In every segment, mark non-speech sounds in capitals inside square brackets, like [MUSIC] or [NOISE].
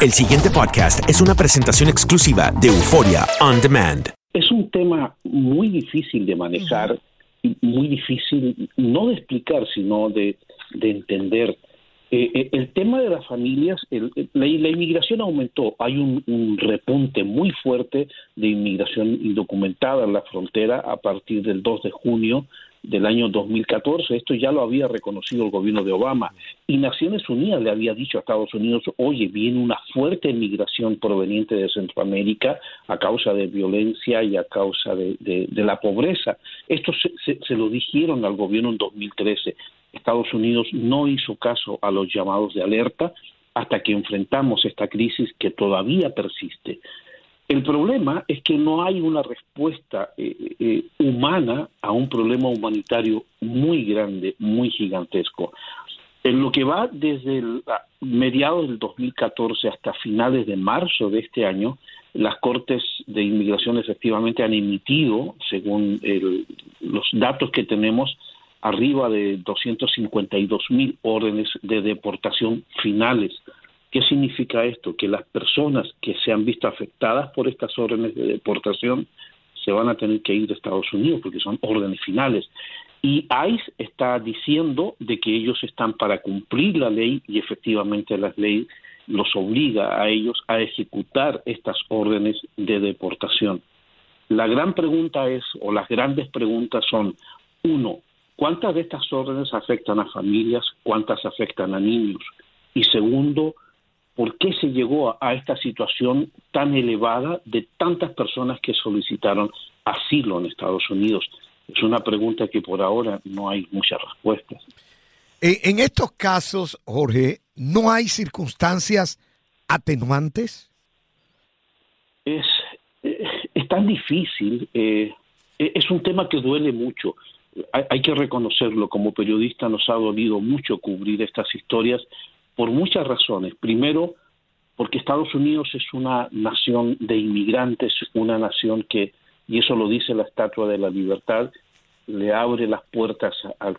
El siguiente podcast es una presentación exclusiva de Euforia On Demand. Es un tema muy difícil de manejar, y muy difícil no de explicar, sino de, entender. Eh, eh, el tema de las familias, la, inmigración aumentó, hay un, un, repunte muy fuerte de inmigración indocumentada en la frontera a partir del 2 de junio del año 2014. Esto ya lo había reconocido el gobierno de Obama. Y Naciones Unidas le había dicho a Estados Unidos, oye, viene una fuerte migración proveniente de Centroamérica a causa de violencia y a causa de, la pobreza. Esto se, se lo dijeron al gobierno en 2013. Estados Unidos no hizo caso a los llamados de alerta hasta que enfrentamos esta crisis que todavía persiste. El problema es que no hay una respuesta eh, eh, humana a un problema humanitario muy grande, muy gigantesco. En lo que va desde mediados del 2014 hasta finales de marzo de este año, las Cortes de Inmigración efectivamente han emitido, según los datos que tenemos, arriba de 252 mil órdenes de deportación finales ¿Qué significa esto? Que las personas que se han visto afectadas por estas órdenes de deportación se van a tener que ir de Estados Unidos porque son órdenes finales. Y ICE está diciendo de que ellos están para cumplir la ley y efectivamente la ley los obliga a ellos a ejecutar estas órdenes de deportación. La gran pregunta es, o las grandes preguntas son, uno, ¿cuántas de estas órdenes afectan a familias? ¿Cuántas afectan a niños? Y segundo, por qué se llegó a, esta situación tan elevada de tantas personas que solicitaron asilo en Estados Unidos. Es una pregunta que por ahora no hay muchas respuestas. En estos casos, Jorge, ¿no hay circunstancias atenuantes? Es, es tan difícil, eh, es un tema que duele mucho. Hay, hay, que reconocerlo, como periodista nos ha dolido mucho cubrir estas historias por muchas razones. Primero, porque Estados Unidos es una nación de inmigrantes, una nación que, y eso lo dice la Estatua de la Libertad, le abre las puertas al,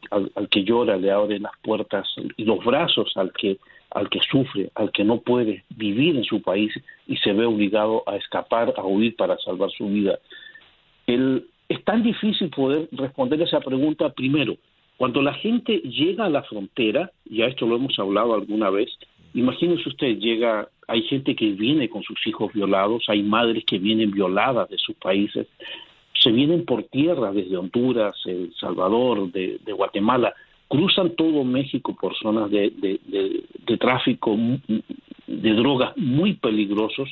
que llora, le abre las puertas y los brazos al que al que sufre, al que no puede vivir en su país y se ve obligado a escapar, a huir para salvar su vida. es tan difícil poder responder esa pregunta primero, cuando la gente llega a la frontera, ya esto lo hemos hablado alguna vez, imagínese usted, llega, hay gente que viene con sus hijos violados, hay madres que vienen violadas de sus países, se vienen por tierra desde Honduras, El Salvador, de, Guatemala, cruzan todo México por zonas de, tráfico de drogas muy peligrosos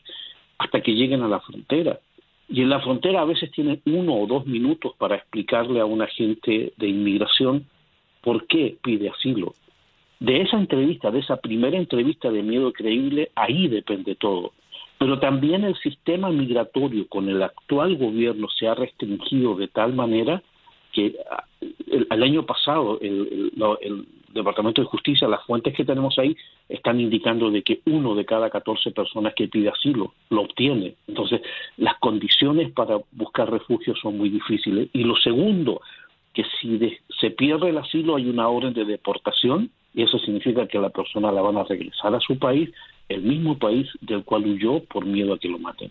hasta que lleguen a la frontera. Y en la frontera a veces tienen uno o dos minutos para explicarle a un agente de inmigración ¿Por qué pide asilo? De esa entrevista, de esa primera entrevista de miedo creíble, ahí depende todo. Pero también el sistema migratorio con el actual gobierno se ha restringido de tal manera que ah, el, año pasado el, Departamento de Justicia, las fuentes que tenemos ahí, están indicando de que uno de cada 14 personas que pide asilo lo obtiene. Entonces, las condiciones para buscar refugio son muy difíciles. Y lo segundo, que si se pierde el asilo hay una orden de deportación y eso significa que la persona la van a regresar a su país, el mismo país del cual huyó por miedo a que lo maten.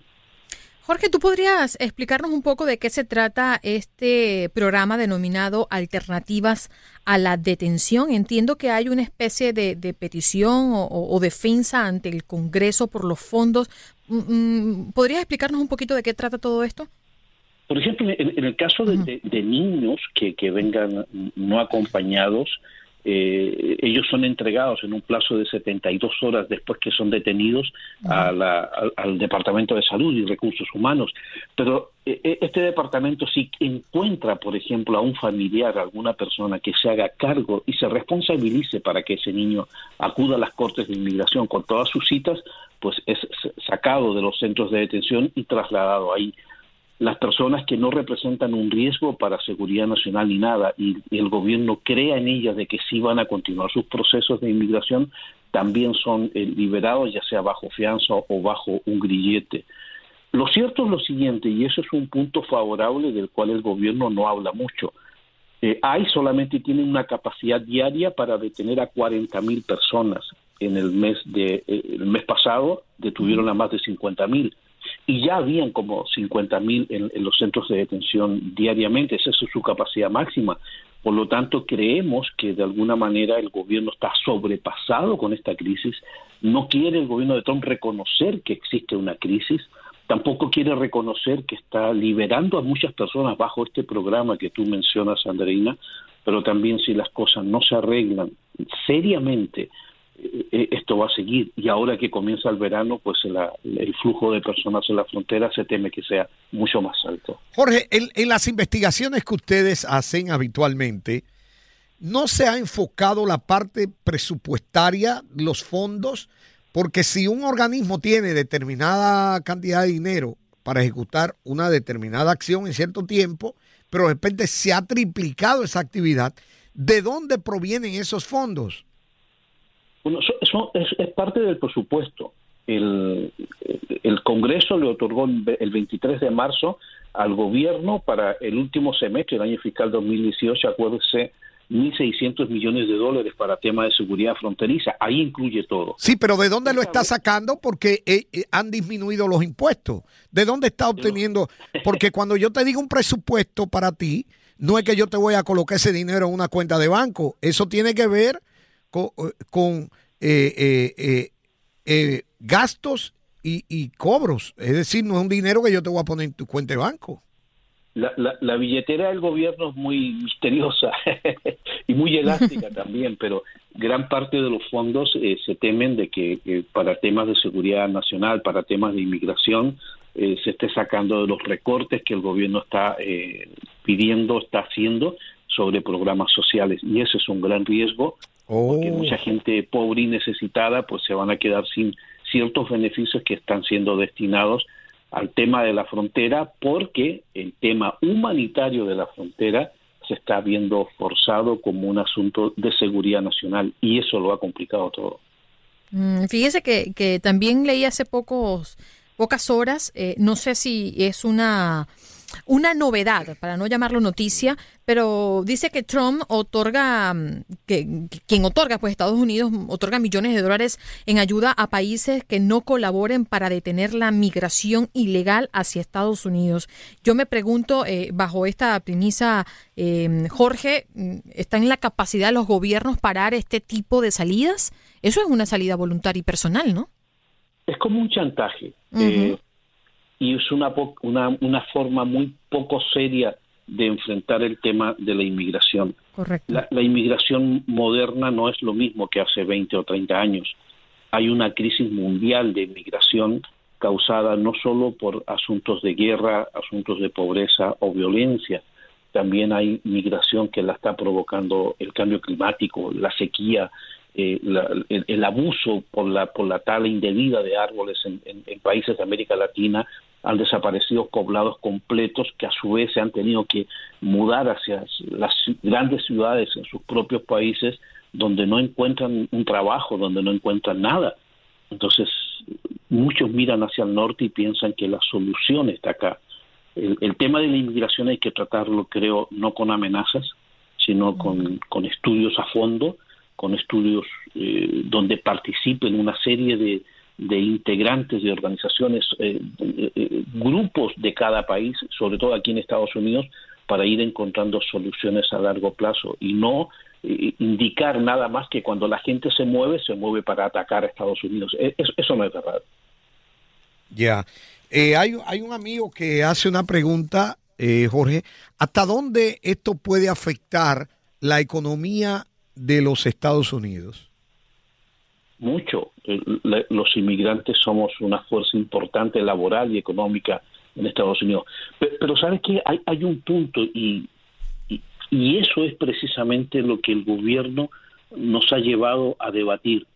Jorge, ¿tú podrías explicarnos un poco de qué se trata este programa denominado Alternativas a la Detención? Entiendo que hay una especie de, petición o, defensa ante el Congreso por los fondos. Mm, mm, ¿Podrías explicarnos un poquito de qué trata todo esto? Por ejemplo, en, el caso de, niños que, vengan no acompañados, eh, ellos son entregados en un plazo de 72 horas después que son detenidos al, Departamento de Salud y Recursos Humanos. Pero eh, eh, este departamento si encuentra, por ejemplo, a un familiar, a alguna persona que se haga cargo y se responsabilice para que ese niño acuda a las cortes de inmigración con todas sus citas, pues es sacado de los centros de detención y trasladado ahí las personas que no representan un riesgo para seguridad nacional ni nada y, el gobierno crea en ellas de que sí van a continuar sus procesos de inmigración también son eh, liberados ya sea bajo fianza o bajo un grillete. Lo cierto es lo siguiente, y eso es un punto favorable del cual el gobierno no habla mucho. Eh, hay solamente tiene una capacidad diaria para detener a 40 mil personas. en el mes de eh, el mes pasado detuvieron a más de 50 mil y ya habían como 50 mil en, los centros de detención diariamente, esa es su capacidad máxima. Por lo tanto, creemos que de alguna manera el gobierno está sobrepasado con esta crisis, no quiere el gobierno de Trump reconocer que existe una crisis, tampoco quiere reconocer que está liberando a muchas personas bajo este programa que tú mencionas, Andreina, pero también si las cosas no se arreglan seriamente, esto va a seguir y ahora que comienza el verano, pues el flujo de personas en la frontera se teme que sea mucho más alto. Jorge, en, las investigaciones que ustedes hacen habitualmente, ¿no se ha enfocado la parte presupuestaria, los fondos? Porque si un organismo tiene determinada cantidad de dinero para ejecutar una determinada acción en cierto tiempo, pero de repente se ha triplicado esa actividad, ¿de dónde provienen esos fondos? Bueno, eso, es, parte del presupuesto. El, Congreso le otorgó el 23 de marzo al gobierno para el último semestre, el año fiscal 2018, acuérdese, 1.600 millones de dólares para temas de seguridad fronteriza. Ahí incluye todo. Sí, pero ¿de dónde lo está sacando? Porque eh, eh, han disminuido los impuestos. ¿De dónde está obteniendo? [LAUGHS] Porque cuando yo te digo un presupuesto para ti, no es que yo te voy a colocar ese dinero en una cuenta de banco. Eso tiene que ver con, eh, eh, eh, gastos y, cobros. Es decir, no es un dinero que yo te voy a poner en tu cuenta de banco. La, billetera del gobierno es muy misteriosa [LAUGHS] y muy elástica [LAUGHS] también, pero gran parte de los fondos se temen de que para temas de seguridad nacional, para temas de inmigración, se esté sacando de los recortes que el gobierno está pidiendo, está haciendo sobre programas sociales. Y ese es un gran riesgo porque oh. mucha gente pobre y necesitada pues se van a quedar sin ciertos beneficios que están siendo destinados al tema de la frontera porque el tema humanitario de la frontera se está viendo forzado como un asunto de seguridad nacional y eso lo ha complicado todo. Mm, fíjese que, que también leí hace pocos, pocas horas, eh, no sé si es una una novedad, para no llamarlo noticia, pero dice que Trump otorga, mm, que quien otorga, pues Estados Unidos otorga millones de dólares en ayuda a países que no colaboren para detener la migración ilegal hacia Estados Unidos. Yo me pregunto, eh, bajo esta premisa, eh, Jorge, mm, ¿está en la capacidad de los gobiernos parar este tipo de salidas? Eso es una salida voluntaria y personal, ¿no? Es como un chantaje y es una, una, una forma muy poco seria de enfrentar el tema de la inmigración. Correcto. La, inmigración moderna no es lo mismo que hace 20 o 30 años. Hay una crisis mundial de inmigración causada no solo por asuntos de guerra, asuntos de pobreza o violencia, también hay migración que la está provocando el cambio climático, la sequía, eh, el, abuso por la, por la tala indebida de árboles en, países de América Latina han desaparecido poblados completos que a su vez se han tenido que mudar hacia las grandes ciudades en sus propios países donde no encuentran un trabajo, donde no encuentran nada. Entonces, muchos miran hacia el norte y piensan que la solución está acá. El, tema de la inmigración hay que tratarlo, creo, no con amenazas, sino con, con estudios a fondo con estudios eh, donde participen una serie de, de integrantes de organizaciones, eh, eh, grupos de cada país, sobre todo aquí en Estados Unidos, para ir encontrando soluciones a largo plazo y no indicar nada más que cuando la gente se mueve, se mueve para atacar a Estados Unidos. E, eso, no es verdad. Ya. hay, hay un amigo que hace una pregunta, Jorge, ¿hasta dónde esto puede afectar la economía de los Estados Unidos? Mucho. Los inmigrantes somos una fuerza importante laboral y económica en Estados Unidos. Pero, ¿sabes qué? Hay, hay un punto y, y, eso es precisamente lo que el gobierno nos ha llevado a debatir.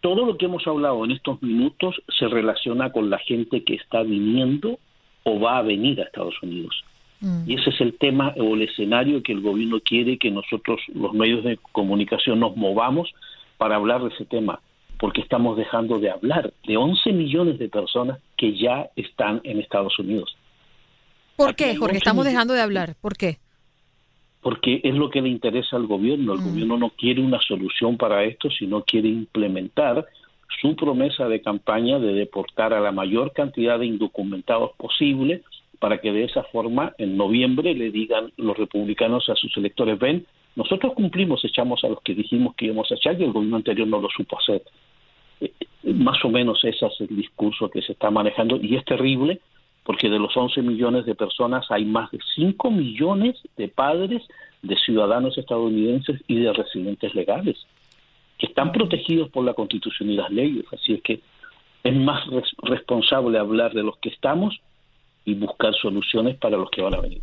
Todo lo que hemos hablado en estos minutos se relaciona con la gente que está viniendo o va a venir a Estados Unidos. Mm. Y ese es el tema o el escenario que el gobierno quiere que nosotros, los medios de comunicación, nos movamos para hablar de ese tema, porque estamos dejando de hablar de 11 millones de personas que ya están en Estados Unidos. ¿Por qué, Jorge? Estamos dejando de hablar. ¿Por qué? porque es lo que le interesa al gobierno. El gobierno no quiere una solución para esto, sino quiere implementar su promesa de campaña de deportar a la mayor cantidad de indocumentados posible para que de esa forma en noviembre le digan los republicanos a sus electores, ven, nosotros cumplimos, echamos a los que dijimos que íbamos a echar y el gobierno anterior no lo supo hacer. Más o menos ese es el discurso que se está manejando y es terrible porque de los 11 millones de personas hay más de 5 millones de padres de ciudadanos estadounidenses y de residentes legales que están protegidos por la Constitución y las leyes. Así es que es más responsable hablar de los que estamos y buscar soluciones para los que van a venir.